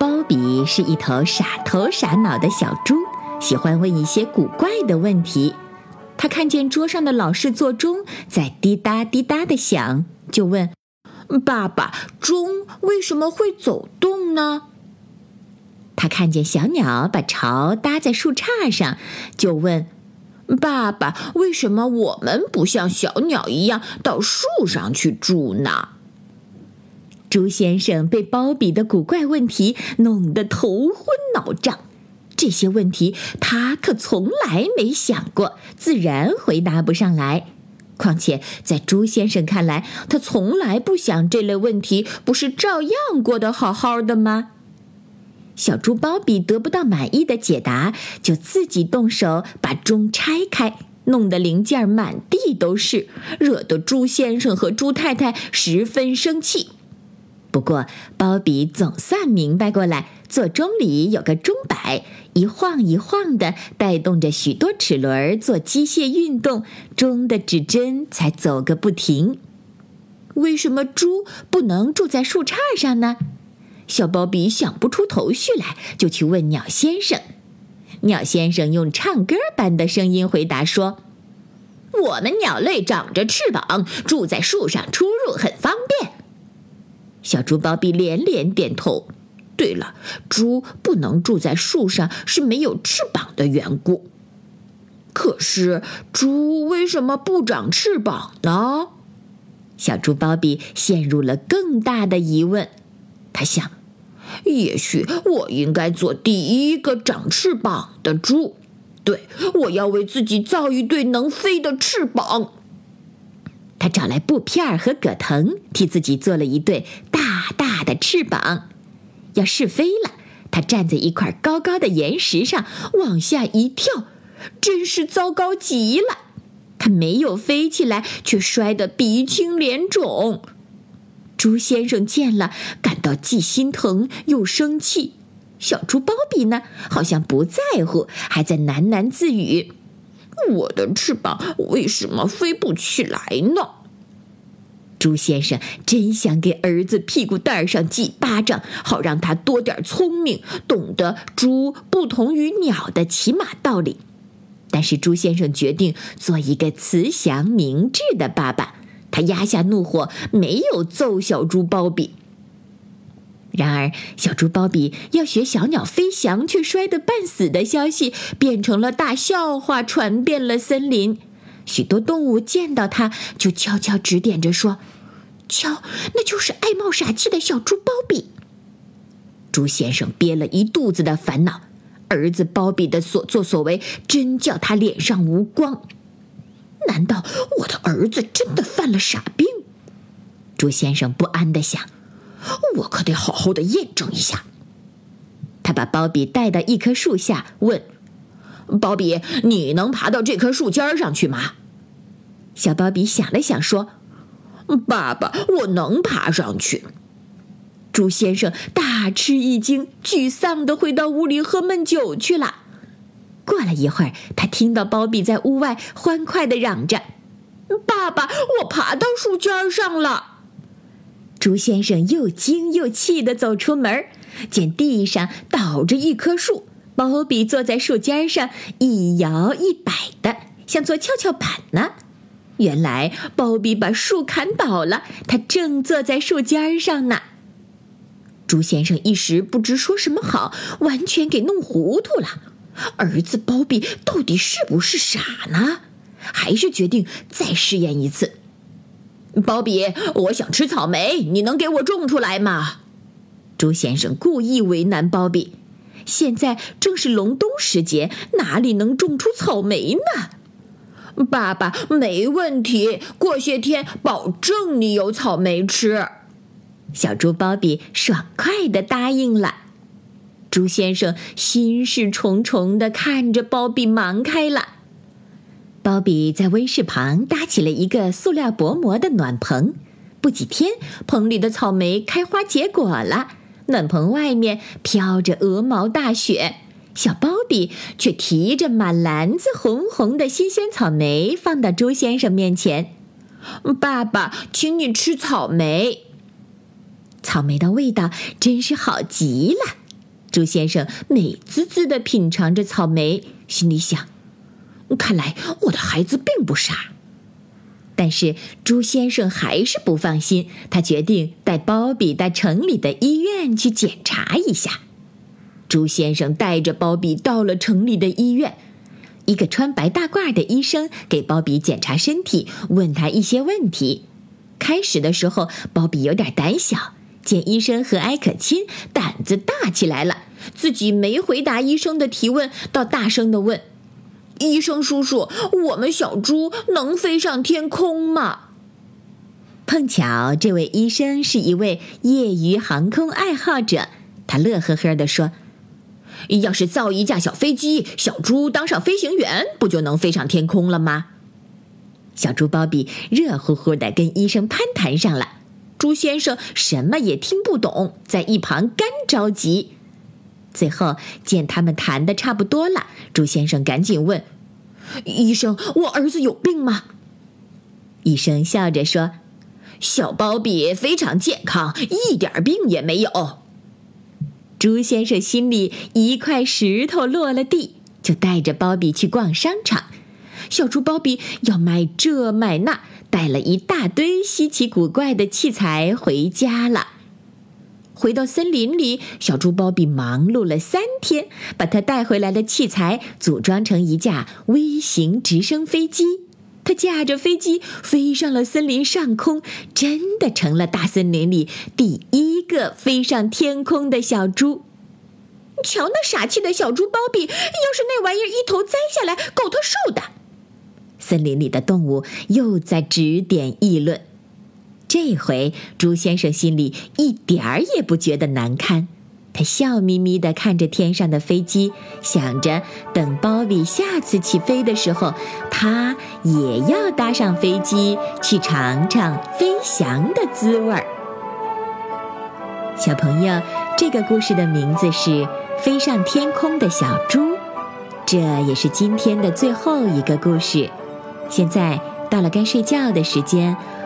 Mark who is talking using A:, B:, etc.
A: 鲍比是一头傻头傻脑的小猪，喜欢问一些古怪的问题。他看见桌上的老式座钟在滴答滴答的响，就问：“
B: 爸爸，钟为什么会走动呢？”
A: 他看见小鸟把巢搭在树杈上，就问：“
B: 爸爸，为什么我们不像小鸟一样到树上去住呢？”
A: 朱先生被鲍比的古怪问题弄得头昏脑胀，这些问题他可从来没想过，自然回答不上来。况且在朱先生看来，他从来不想这类问题，不是照样过得好好的吗？小猪鲍比得不到满意的解答，就自己动手把钟拆开，弄得零件满地都是，惹得朱先生和朱太太十分生气。不过，鲍比总算明白过来，座钟里有个钟摆，一晃一晃的，带动着许多齿轮做机械运动，钟的指针才走个不停。为什么猪不能住在树杈上呢？小鲍比想不出头绪来，就去问鸟先生。鸟先生用唱歌般的声音回答说：“
B: 我们鸟类长着翅膀，住在树上出入很方便。”
A: 小猪包比连连点头。
B: 对了，猪不能住在树上是没有翅膀的缘故。可是，猪为什么不长翅膀呢？
A: 小猪包比陷入了更大的疑问。他想，
B: 也许我应该做第一个长翅膀的猪。对，我要为自己造一对能飞的翅膀。
A: 他找来布片儿和葛藤，替自己做了一对大大的翅膀。要试飞了，他站在一块高高的岩石上，往下一跳，真是糟糕极了。他没有飞起来，却摔得鼻青脸肿。猪先生见了，感到既心疼又生气。小猪鲍比呢，好像不在乎，还在喃喃自语。
B: 我的翅膀为什么飞不起来呢？
A: 猪先生真想给儿子屁股蛋上几巴掌，好让他多点聪明，懂得猪不同于鸟的起码道理。但是猪先生决定做一个慈祥明智的爸爸，他压下怒火，没有揍小猪鲍比。然而，小猪鲍比要学小鸟飞翔却摔得半死的消息变成了大笑话，传遍了森林。许多动物见到它就悄悄指点着说：“瞧，那就是爱冒傻气的小猪鲍比。”猪先生憋了一肚子的烦恼，儿子鲍比的所作所为真叫他脸上无光。难道我的儿子真的犯了傻病？猪先生不安地想。我可得好好的验证一下。他把鲍比带到一棵树下，问：“
B: 鲍比，你能爬到这棵树尖上去吗？”
A: 小鲍比想了想，说：“
B: 爸爸，我能爬上去。”
A: 猪先生大吃一惊，沮丧的回到屋里喝闷酒去了。过了一会儿，他听到鲍比在屋外欢快的嚷着：“
B: 爸爸，我爬到树尖上了！”
A: 猪先生又惊又气地走出门，见地上倒着一棵树，鲍比坐在树尖上一摇一摆的，像坐跷跷板呢。原来鲍比把树砍倒了，他正坐在树尖上呢。猪先生一时不知说什么好，完全给弄糊涂了。儿子鲍比到底是不是傻呢？还是决定再试验一次。
B: 鲍比，我想吃草莓，你能给我种出来吗？
A: 猪先生故意为难鲍比。现在正是隆冬时节，哪里能种出草莓呢？
B: 爸爸，没问题，过些天保证你有草莓吃。
A: 小猪鲍比爽快地答应了。猪先生心事重重地看着鲍比忙开了。鲍比在温室旁搭起了一个塑料薄膜的暖棚，不几天，棚里的草莓开花结果了。暖棚外面飘着鹅毛大雪，小鲍比却提着满篮子红红的新鲜草莓放到猪先生面前。
B: 爸爸，请你吃草莓。
A: 草莓的味道真是好极了。猪先生美滋滋地品尝着草莓，心里想：看来我的孩子并不傻。但是朱先生还是不放心，他决定带鲍比到城里的医院去检查一下。朱先生带着鲍比到了城里的医院，一个穿白大褂的医生给鲍比检查身体，问他一些问题。开始的时候，鲍比有点胆小。见医生和蔼可亲，胆子大起来了。自己没回答医生的提问，倒大声的问：“
B: 医生叔叔，我们小猪能飞上天空吗？”
A: 碰巧这位医生是一位业余航空爱好者，他乐呵呵地说：“
B: 要是造一架小飞机，小猪当上飞行员，不就能飞上天空了吗？”
A: 小猪鲍比热乎乎的跟医生攀谈上了。猪先生什么也听不懂，在一旁干着急。最后见他们谈的差不多了，朱先生赶紧问：“
B: 医生，我儿子有病吗？”
A: 医生笑着说：“
B: 小鲍比非常健康，一点病也没有。”
A: 朱先生心里一块石头落了地，就带着鲍比去逛商场。小猪鲍比要买这买那。带了一大堆稀奇古怪的器材回家了。回到森林里，小猪包比忙碌了三天，把他带回来的器材组装成一架微型直升飞机。他驾着飞机飞上了森林上空，真的成了大森林里第一个飞上天空的小猪。
B: 瞧那傻气的小猪包比，要是那玩意儿一头栽下来，够他受的。
A: 森林里的动物又在指点议论。这回猪先生心里一点儿也不觉得难堪，他笑眯眯地看着天上的飞机，想着等鲍比下次起飞的时候，他也要搭上飞机去尝尝飞翔的滋味儿。小朋友，这个故事的名字是《飞上天空的小猪》，这也是今天的最后一个故事。现在到了该睡觉的时间，